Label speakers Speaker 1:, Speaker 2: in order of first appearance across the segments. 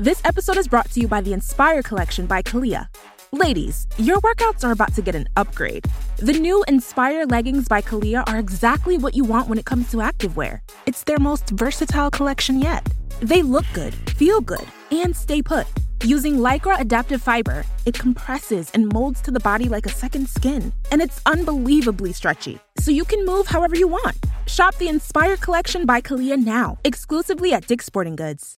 Speaker 1: This episode is brought to you by the Inspire Collection by Kalia. Ladies, your workouts are about to get an upgrade. The new Inspire leggings by Kalia are exactly what you want when it comes to activewear. It's their most versatile collection yet. They look good, feel good, and stay put. Using Lycra adaptive fiber, it compresses and molds to the body like a second skin. And it's unbelievably stretchy, so you can move however you want. Shop the Inspire Collection by Kalia now, exclusively at Dick's Sporting Goods.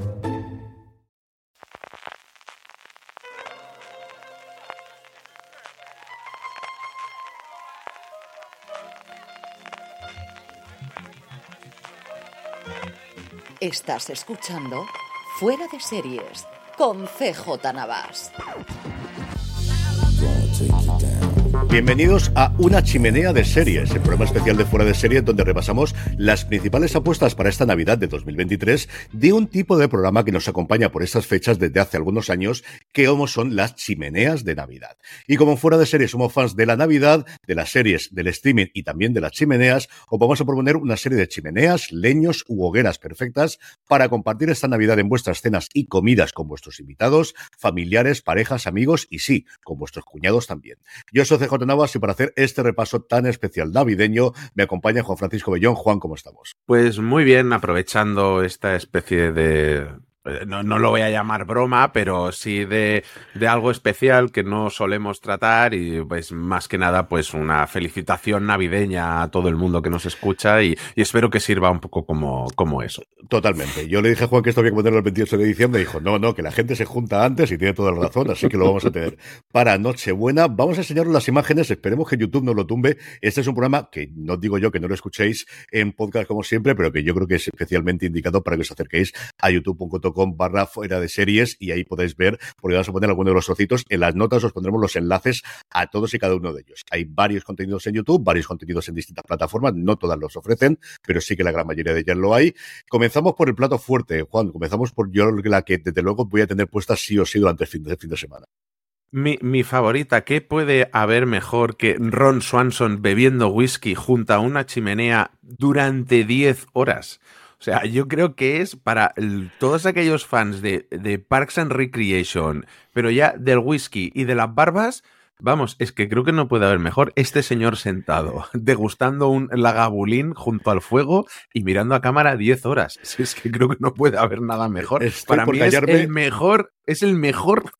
Speaker 2: Estás escuchando Fuera de Series con CJ Navas.
Speaker 3: Bienvenidos a Una Chimenea de Series, el programa especial de Fuera de Series donde repasamos las principales apuestas para esta Navidad de 2023 de un tipo de programa que nos acompaña por estas fechas desde hace algunos años, que como son las chimeneas de Navidad. Y como Fuera de Series somos fans de la Navidad, de las series, del streaming y también de las chimeneas, os vamos a proponer una serie de chimeneas, leños u hogueras perfectas para compartir esta Navidad en vuestras cenas y comidas con vuestros invitados, familiares, parejas, amigos y sí, con vuestros cuñados también. Yo soy CJ Navas y para hacer este repaso tan especial navideño me acompaña Juan Francisco Bellón. Juan, ¿cómo estamos?
Speaker 4: Pues muy bien, aprovechando esta especie de no, no, lo voy a llamar broma, pero sí de, de, algo especial que no solemos tratar y pues más que nada pues una felicitación navideña a todo el mundo que nos escucha y, espero que sirva un poco como, como, eso.
Speaker 3: Totalmente. Yo le dije a Juan que esto había que ponerlo el 28 de diciembre dijo, no, no, que la gente se junta antes y tiene toda la razón, así que lo vamos a tener para Nochebuena. Vamos a enseñaros las imágenes, esperemos que YouTube no lo tumbe. Este es un programa que no digo yo que no lo escuchéis en podcast como siempre, pero que yo creo que es especialmente indicado para que os acerquéis a youtube.com con barra fuera de series y ahí podéis ver, porque vamos a poner algunos de los trocitos. En las notas os pondremos los enlaces a todos y cada uno de ellos. Hay varios contenidos en YouTube, varios contenidos en distintas plataformas, no todas los ofrecen, pero sí que la gran mayoría de ellas lo hay. Comenzamos por el plato fuerte, Juan, comenzamos por yo la que desde luego voy a tener puesta sí o sí durante el fin de, fin de semana.
Speaker 4: Mi, mi, favorita, ¿qué puede haber mejor que Ron Swanson bebiendo whisky junto a una chimenea durante 10 horas? O sea, yo creo que es para todos aquellos fans de, de, Parks and Recreation, pero ya del whisky y de las barbas, vamos, es que creo que no puede haber mejor este señor sentado, degustando un lagabulín junto al fuego y mirando a cámara 10 horas. Es que creo que no puede haber nada mejor.
Speaker 3: Estoy
Speaker 4: para mí
Speaker 3: callarme.
Speaker 4: es el mejor, es el mejor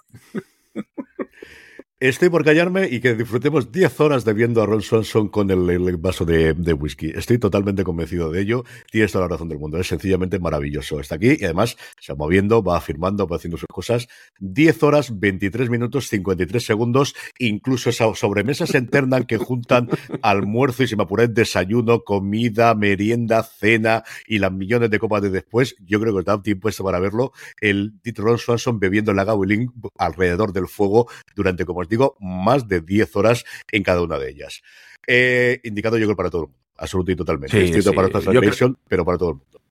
Speaker 3: Estoy por callarme y que disfrutemos 10 horas de viendo a Ron Swanson con el, vaso de, whisky. Estoy totalmente convencido de ello. Tienes toda la razón del mundo. Es sencillamente maravilloso. Está aquí y además se va moviendo, va afirmando, va haciendo sus cosas. 10 horas, 23 minutos, 53 segundos. Incluso esas sobremesas internas que juntan almuerzo y si me apuráis desayuno, comida, merienda, cena y las millones de copas de después. Yo creo que os da tiempo esto para verlo. El Ron Swanson bebiendo la Gawilin alrededor del fuego durante, como digo, más de 10 horas en cada una de ellas. Eh, indicado yo creo para todo el mundo, absolutamente y totalmente.
Speaker 4: Sí,
Speaker 3: Escrito
Speaker 4: sí.
Speaker 3: para esta pero para todo el mundo.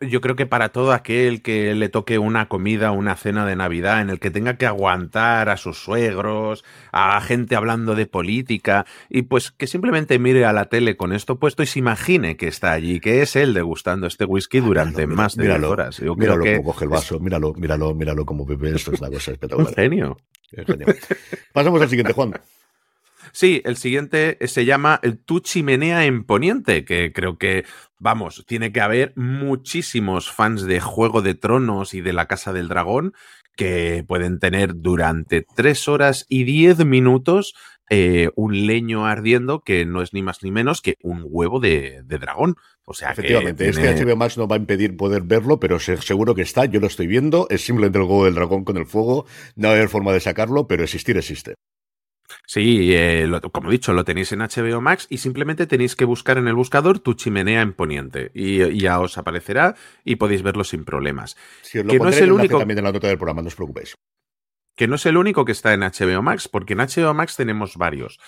Speaker 4: Yo creo que para todo aquel que le toque una comida, una cena de Navidad, en el que tenga que aguantar a sus suegros, a gente hablando de política, y pues que simplemente mire a la tele con esto puesto y se imagine que está allí, que es él degustando este whisky durante
Speaker 3: Míralo,
Speaker 4: más de 10
Speaker 3: míralo,
Speaker 4: horas. Yo creo
Speaker 3: Míralo
Speaker 4: que
Speaker 3: como coge el vaso, míralo, míralo, míralo como bebe. Esto es una cosa
Speaker 4: es un
Speaker 3: espectacular.
Speaker 4: genio.
Speaker 3: Es genial. Pasamos al siguiente, Juan.
Speaker 4: Sí, el siguiente se llama Tu chimenea en Poniente, que creo que, vamos, tiene que haber muchísimos fans de Juego de Tronos y de la Casa del Dragón que pueden tener durante tres horas y diez minutos eh, un leño ardiendo que no es ni más ni menos que un huevo de, dragón. O sea,
Speaker 3: efectivamente, este HBO Max no va a impedir poder verlo, pero seguro que está, yo lo estoy viendo, es simplemente el huevo del dragón con el fuego, no va a haber forma de sacarlo, pero existir existe.
Speaker 4: Sí, eh, como he dicho, lo tenéis en HBO Max y simplemente tenéis que buscar en el buscador tu chimenea en Poniente y, ya os aparecerá y podéis verlo sin problemas.
Speaker 3: que no es el único también en la nota del programa, no os preocupéis.
Speaker 4: Que no es el único que está en HBO Max, porque en HBO Max tenemos varios.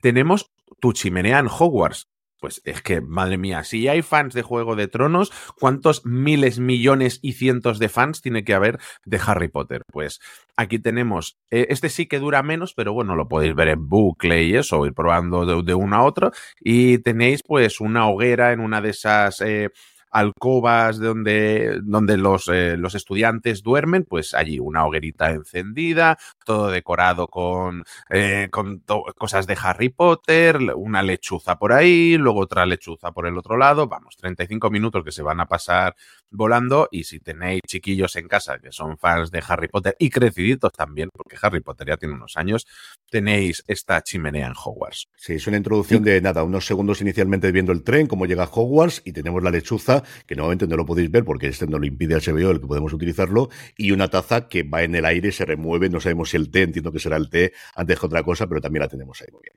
Speaker 4: Tenemos tu chimenea en Hogwarts, pues es que, madre mía, si hay fans de Juego de Tronos, ¿cuántos miles, millones y cientos de fans tiene que haber de Harry Potter? Pues aquí tenemos, eh, este sí que dura menos, pero bueno, lo podéis ver en bucle y eso, ir probando de, de uno a otro. Y tenéis pues una hoguera en una de esas... Eh, alcobas donde, donde los, eh, los, estudiantes duermen, pues allí una hoguerita encendida, todo decorado con, eh, con cosas de Harry Potter, una lechuza por ahí, luego otra lechuza por el otro lado, vamos, 35 minutos que se van a pasar volando y si tenéis chiquillos en casa que son fans de Harry Potter y creciditos también, porque Harry Potter ya tiene unos años, tenéis esta chimenea en Hogwarts.
Speaker 3: Sí, es una introducción de nada, unos segundos inicialmente viendo el tren, cómo llega a Hogwarts y tenemos la lechuza, que nuevamente no lo podéis ver porque este no lo impide HBO el que podemos utilizarlo, y una taza que va en el aire, se remueve, no sabemos si el té, entiendo que será el té antes que otra cosa, pero también la tenemos ahí bien.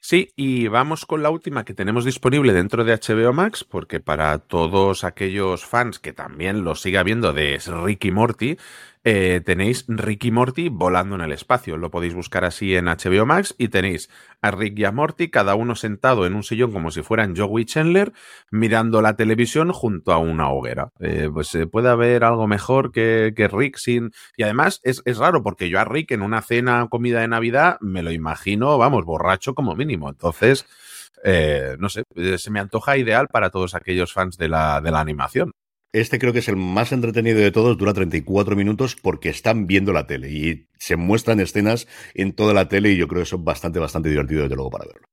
Speaker 4: Sí, y vamos con la última que tenemos disponible dentro de HBO Max, porque para todos aquellos fans que también lo siga viendo de Ricky Morty, eh, tenéis Ricky Morty volando en el espacio. Lo podéis buscar así en HBO Max y tenéis a Rick y a Morty, cada uno sentado en un sillón como si fueran Joey Chandler, mirando la televisión junto a una hoguera. Eh, pues se puede haber algo mejor que, Rick sin. Y además es, es, raro porque yo a Rick en una cena comida de Navidad me lo imagino, vamos, borracho como mínimo. Entonces. Eh, no sé, se me antoja ideal para todos aquellos fans de la, de la animación.
Speaker 3: Este creo que es el más entretenido de todos, dura 34 minutos porque están viendo la tele y se muestran escenas en toda la tele y yo creo que eso es bastante, bastante divertido desde luego para verlo.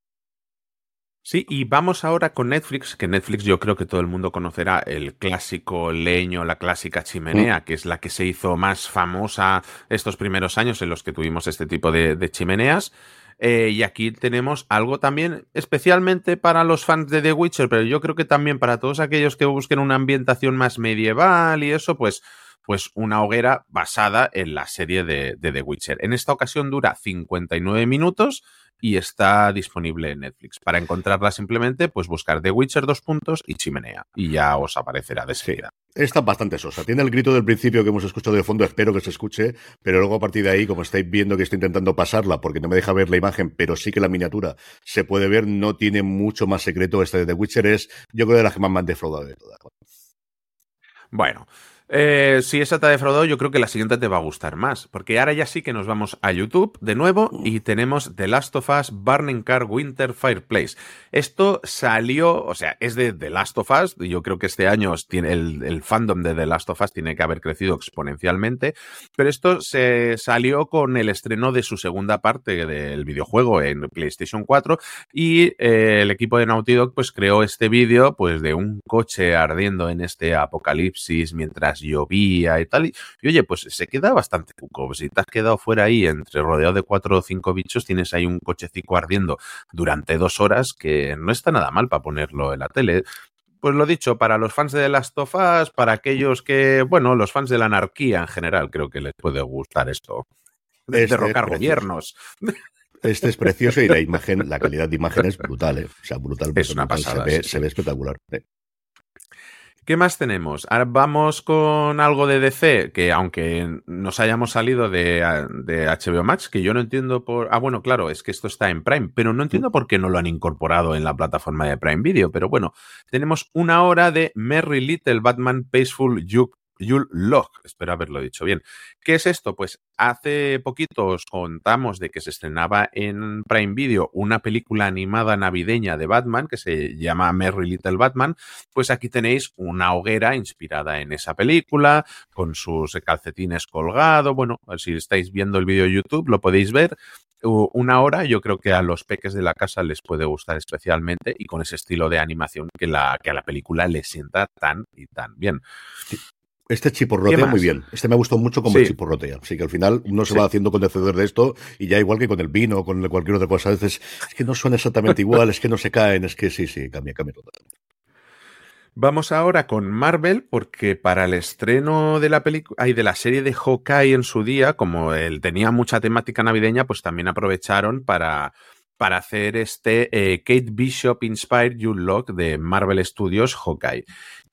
Speaker 4: Sí, y vamos ahora con Netflix, que Netflix yo creo que todo el mundo conocerá el clásico leño, la clásica chimenea, mm. que es la que se hizo más famosa estos primeros años en los que tuvimos este tipo de chimeneas. Eh, y aquí tenemos algo también especialmente para los fans de The Witcher, pero yo creo que también para todos aquellos que busquen una ambientación más medieval y eso, pues, pues una hoguera basada en la serie de, de The Witcher. En esta ocasión dura 59 minutos y está disponible en Netflix. Para encontrarla simplemente, pues buscar The Witcher dos puntos y chimenea y ya os aparecerá de seguida.
Speaker 3: Está bastante sosa. Tiene el grito del principio que hemos escuchado de fondo, espero que se escuche, pero luego a partir de ahí, como estáis viendo que estoy intentando pasarla porque no me deja ver la imagen, pero sí que la miniatura se puede ver, no tiene mucho más secreto. Este de The Witcher es, yo creo, de las que más me han defraudado de todas.
Speaker 4: Bueno, eh, si esa te ha defraudado, yo creo que la siguiente te va a gustar más. Porque ahora ya sí que nos vamos a YouTube de nuevo y tenemos The Last of Us Burning Car Winter Fireplace. Esto salió, o sea, es de The Last of Us. Yo creo que este año tiene el, fandom de The Last of Us tiene que haber crecido exponencialmente. Pero esto se salió con el estreno de su segunda parte del videojuego en PlayStation 4. Y eh, el equipo de Naughty Dog pues creó este vídeo pues de un coche ardiendo en este apocalipsis mientras llovía y tal. Y, oye, pues se queda bastante cuco. Si te has quedado fuera ahí entre rodeado de cuatro o cinco bichos, tienes ahí un cochecico ardiendo durante dos horas que no está nada mal para ponerlo en la tele. Pues lo dicho, para los fans de Last of Us, para aquellos que, bueno, los fans de la anarquía en general, creo que les puede gustar esto. De este derrocar gobiernos.
Speaker 3: Este es precioso y la imagen, la calidad de imagen es brutal, ¿eh? O sea, brutal.
Speaker 4: Es una pasada.
Speaker 3: Se ve, se ve espectacular. ¿eh?
Speaker 4: ¿Qué más tenemos? Ahora vamos con algo de DC, que aunque nos hayamos salido de, HBO Max, que yo no entiendo por... Ah, bueno, claro, es que esto está en Prime, pero no entiendo por qué no lo han incorporado en la plataforma de Prime Video. Pero bueno, tenemos una hora de Merry Little Batman Peaceful Juke Yul Log, espero haberlo dicho bien. ¿Qué es esto? Pues hace poquito os contamos de que se estrenaba en Prime Video una película animada navideña de Batman que se llama Merry Little Batman. Pues aquí tenéis una hoguera inspirada en esa película, con sus calcetines colgados. Bueno, si estáis viendo el vídeo de YouTube lo podéis ver. una hora, yo creo que a los peques de la casa les puede gustar especialmente y con ese estilo de animación que, que a la película le sienta tan y tan bien.
Speaker 3: Este chiporrotea muy bien. Este me ha gustado mucho como chiporrotea. Así que al final uno se va haciendo conocedor de esto y ya igual que con el vino o con cualquier otra cosa, a veces es que no suena exactamente igual, es que no se caen, es que sí, sí, cambia, cambia totalmente.
Speaker 4: Vamos ahora con Marvel, porque para el estreno de la película y de la serie de Hawkeye en su día, como él tenía mucha temática navideña, pues también aprovecharon para, para hacer este eh, Kate Bishop Inspired You Lock de Marvel Studios Hawkeye.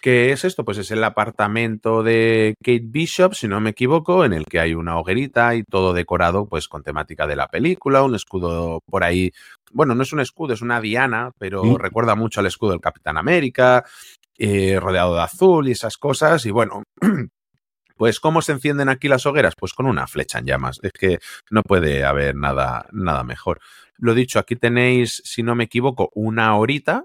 Speaker 4: ¿Qué es esto? Pues es el apartamento de Kate Bishop, si no me equivoco, en el que hay una hoguerita y todo decorado pues con temática de la película, un escudo por ahí. Bueno, no es un escudo, es una diana, pero mm. recuerda mucho al escudo del Capitán América, eh, rodeado de azul y esas cosas. Y bueno, pues ¿cómo se encienden aquí las hogueras? Pues con una flecha en llamas. Es que no puede haber nada, nada mejor. Lo dicho, aquí tenéis, si no me equivoco, una horita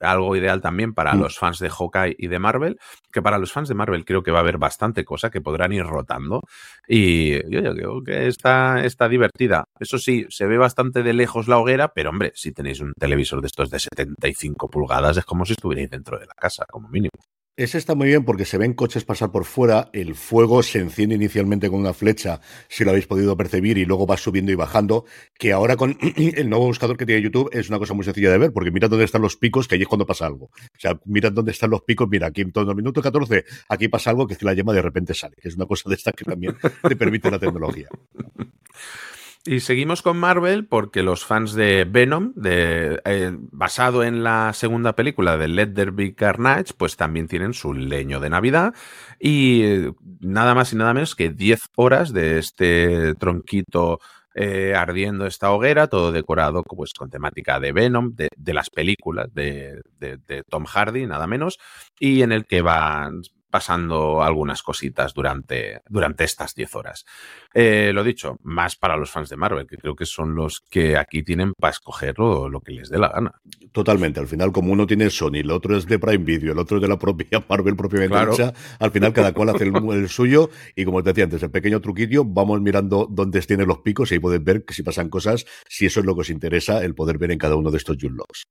Speaker 4: algo ideal también para mm. los fans de Hawkeye y de Marvel, que para los fans de Marvel creo que va a haber bastante cosa que podrán ir rotando y yo, creo que está, está divertida. Eso sí, se ve bastante de lejos la hoguera, pero hombre, si tenéis un televisor de estos de 75 pulgadas es como si estuvierais dentro de la casa, como mínimo.
Speaker 3: Ese está muy bien porque se ven coches pasar por fuera, el fuego se enciende inicialmente con una flecha, si lo habéis podido percibir, y luego va subiendo y bajando, que ahora con el nuevo buscador que tiene YouTube es una cosa muy sencilla de ver, porque mira dónde están los picos, que ahí es cuando pasa algo. O sea, mira dónde están los picos, mira, aquí en todo el minuto 14, aquí pasa algo que la llama de repente sale, que es una cosa de esta que también te permite la tecnología.
Speaker 4: Y seguimos con Marvel porque los fans de Venom, de, eh, basado en la segunda película de Let There Be Carnage, pues también tienen su leño de Navidad. Y eh, nada más y nada menos que 10 horas de este tronquito eh, ardiendo esta hoguera, todo decorado pues, con temática de Venom, de, las películas de, de, Tom Hardy, nada menos, y en el que van, pasando algunas cositas durante, durante estas 10 horas. Eh, lo dicho, más para los fans de Marvel, que creo que son los que aquí tienen para escoger lo, que les dé la gana.
Speaker 3: Totalmente, al final como uno tiene Sony, el otro es de Prime Video, el otro es de la propia Marvel propiamente claro. al final cada cual hace el, suyo y como te decía antes, el pequeño truquillo, vamos mirando dónde tienen los picos y ahí pueden ver que si pasan cosas, si eso es lo que os interesa, el poder ver en cada uno de estos Junlocks.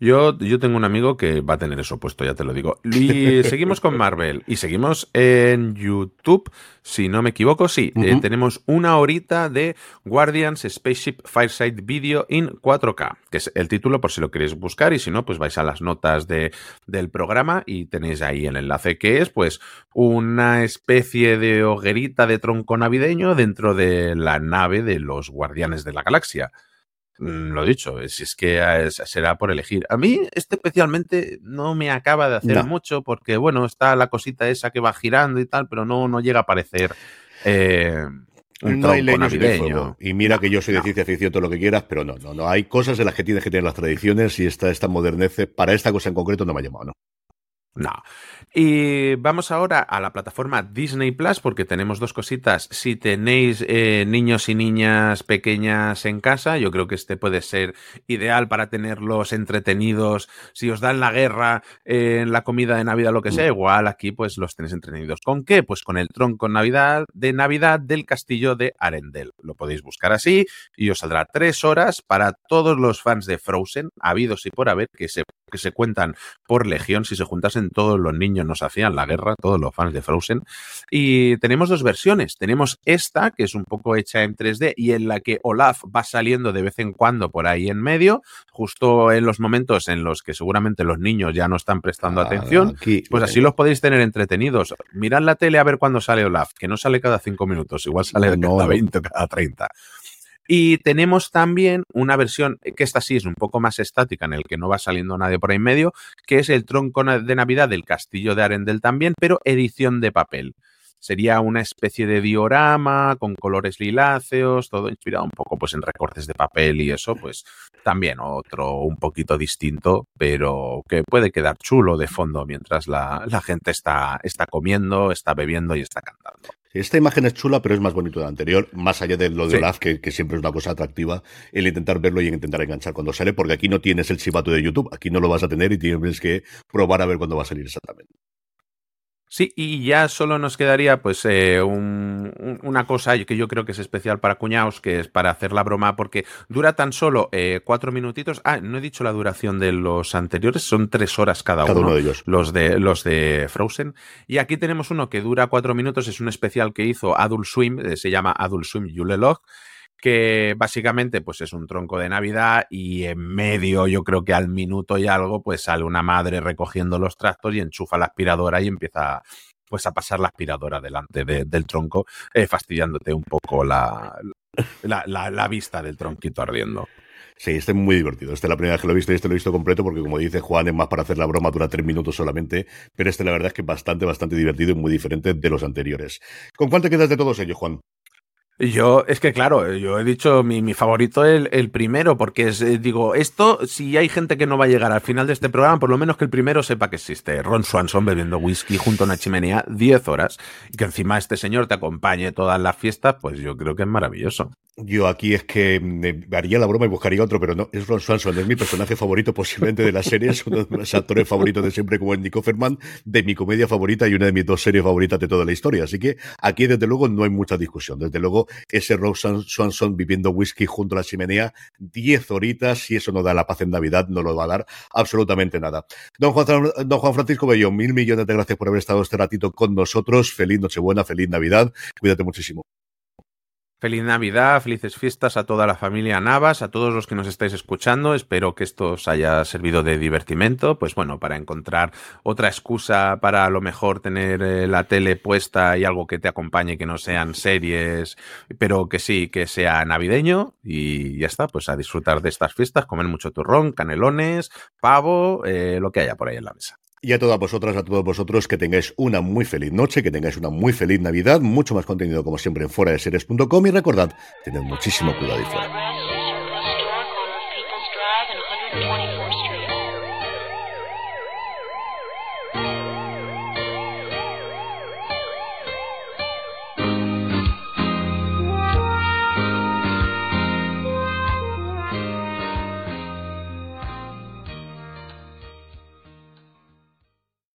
Speaker 4: Yo, yo tengo un amigo que va a tener eso puesto, ya te lo digo. Y seguimos con Marvel y seguimos en YouTube, si no me equivoco, sí. Eh, tenemos una horita de Guardians Spaceship Fireside Video in 4K, que es el título por si lo queréis buscar y si no, pues vais a las notas de, del programa y tenéis ahí el enlace que es pues una especie de hoguerita de tronco navideño dentro de la nave de los Guardianes de la Galaxia. Mm, lo dicho, si es que será por elegir. A mí, este especialmente no me acaba de hacer mucho porque, bueno, está la cosita esa que va girando y tal, pero no, no llega a aparecer. Eh, no hay navideño.
Speaker 3: Y mira que yo soy de ciencia ficción, todo lo que quieras, pero no, no, no. Hay cosas en las que tienes que tener las tradiciones y esta, esta modernece, para esta cosa en concreto no me ha llamado, ¿no?
Speaker 4: No. Y vamos ahora a la plataforma Disney Plus porque tenemos dos cositas. Si tenéis eh, niños y niñas pequeñas en casa, yo creo que este puede ser ideal para tenerlos entretenidos. Si os dan la guerra en la comida de Navidad, lo que sea, igual aquí pues los tenéis entretenidos. ¿Con qué? Pues con el tronco Navidad de Navidad del castillo de Arendelle. Lo podéis buscar así y os saldrá tres horas para todos los fans de Frozen, habidos y por haber, que se, que se cuentan por legión si se juntasen todos los niños nos hacían la guerra, todos los fans de Frozen. Y tenemos dos versiones. Tenemos esta, que es un poco hecha en 3D y en la que Olaf va saliendo de vez en cuando por ahí en medio, justo en los momentos en los que seguramente los niños ya no están prestando ah, atención. pues así los podéis tener entretenidos. Mirad la tele a ver cuándo sale Olaf, que no sale cada cinco minutos, igual sale cada 20 o cada 30. Y tenemos también una versión, que esta sí es un poco más estática, en el que no va saliendo nadie por ahí en medio, que es el tronco de Navidad del Castillo de Arendel también, pero edición de papel. Sería una especie de diorama con colores liláceos, todo inspirado un poco pues en recortes de papel y eso, pues también otro un poquito distinto, pero que puede quedar chulo de fondo mientras la, gente está, está comiendo, está bebiendo y está cantando.
Speaker 3: Esta imagen es chula, pero es más bonito de la anterior, más allá de lo de Olaf, que, siempre es una cosa atractiva, el intentar verlo y intentar enganchar cuando sale, porque aquí no tienes el chivato de YouTube, aquí no lo vas a tener y tienes que probar a ver cuándo va a salir exactamente.
Speaker 4: Sí, y ya solo nos quedaría pues eh, una cosa que yo creo que es especial para cuñados, que es para hacer la broma, porque dura tan solo eh, cuatro minutitos. Ah, no he dicho la duración de los anteriores, son tres horas cada,
Speaker 3: cada uno, de ellos.
Speaker 4: Los de, los de Frozen. Y aquí tenemos uno que dura cuatro minutos, es un especial que hizo Adult Swim, eh, se llama Adult Swim Yulelog que básicamente pues es un tronco de Navidad y en medio, yo creo que al minuto y algo, pues sale una madre recogiendo los tractos y enchufa la aspiradora y empieza pues a pasar la aspiradora delante del tronco, eh, fastidiándote un poco la, la, vista del tronquito ardiendo.
Speaker 3: Sí, este es muy divertido. Este es la primera vez que lo he visto y este lo he visto completo porque, como dice Juan, es más para hacer la broma, dura tres minutos solamente. Pero este, la verdad, es que es bastante, bastante divertido y muy diferente de los anteriores. ¿Con cuál te quedas de todos ellos, Juan?
Speaker 4: Yo, es que claro, yo he dicho mi, mi favorito el, el, primero, porque eh, digo, esto, si hay gente que no va a llegar al final de este programa, por lo menos que el primero sepa que existe. Ron Swanson bebiendo whisky junto a una chimenea 10 horas y que encima este señor te acompañe todas las fiestas, pues yo creo que es maravilloso.
Speaker 3: Yo aquí es que me haría la broma y buscaría otro, pero no, es Ron Swanson, es mi personaje favorito posiblemente de la serie, es uno de mis actores favoritos de siempre como Andy Offerman, de mi comedia favorita y una de mis dos series favoritas de toda la historia. Así que aquí desde luego no hay mucha discusión. Desde luego ese Rose Swanson viviendo whisky junto a la chimenea, 10 horitas, y eso no da la paz en Navidad, no lo va a dar absolutamente nada. Don Juan, don Juan Francisco Bello, mil millones de gracias por haber estado este ratito con nosotros. Feliz Nochebuena, feliz Navidad. Cuídate muchísimo.
Speaker 4: Feliz Navidad, felices fiestas a toda la familia Navas, a todos los que nos estáis escuchando. Espero que esto os haya servido de divertimento, pues bueno, para encontrar otra excusa para a lo mejor tener eh, la tele puesta y algo que te acompañe, que no sean series, pero que sí, que sea navideño y ya está, pues a disfrutar de estas fiestas, comer mucho turrón, canelones, pavo, eh, lo que haya por ahí en la mesa.
Speaker 3: Y a todas vosotras, a todos vosotros, que tengáis una muy feliz noche, que tengáis una muy feliz Navidad, mucho más contenido como siempre en fuera de series.com y recordad, tened muchísimo cuidado y fuera.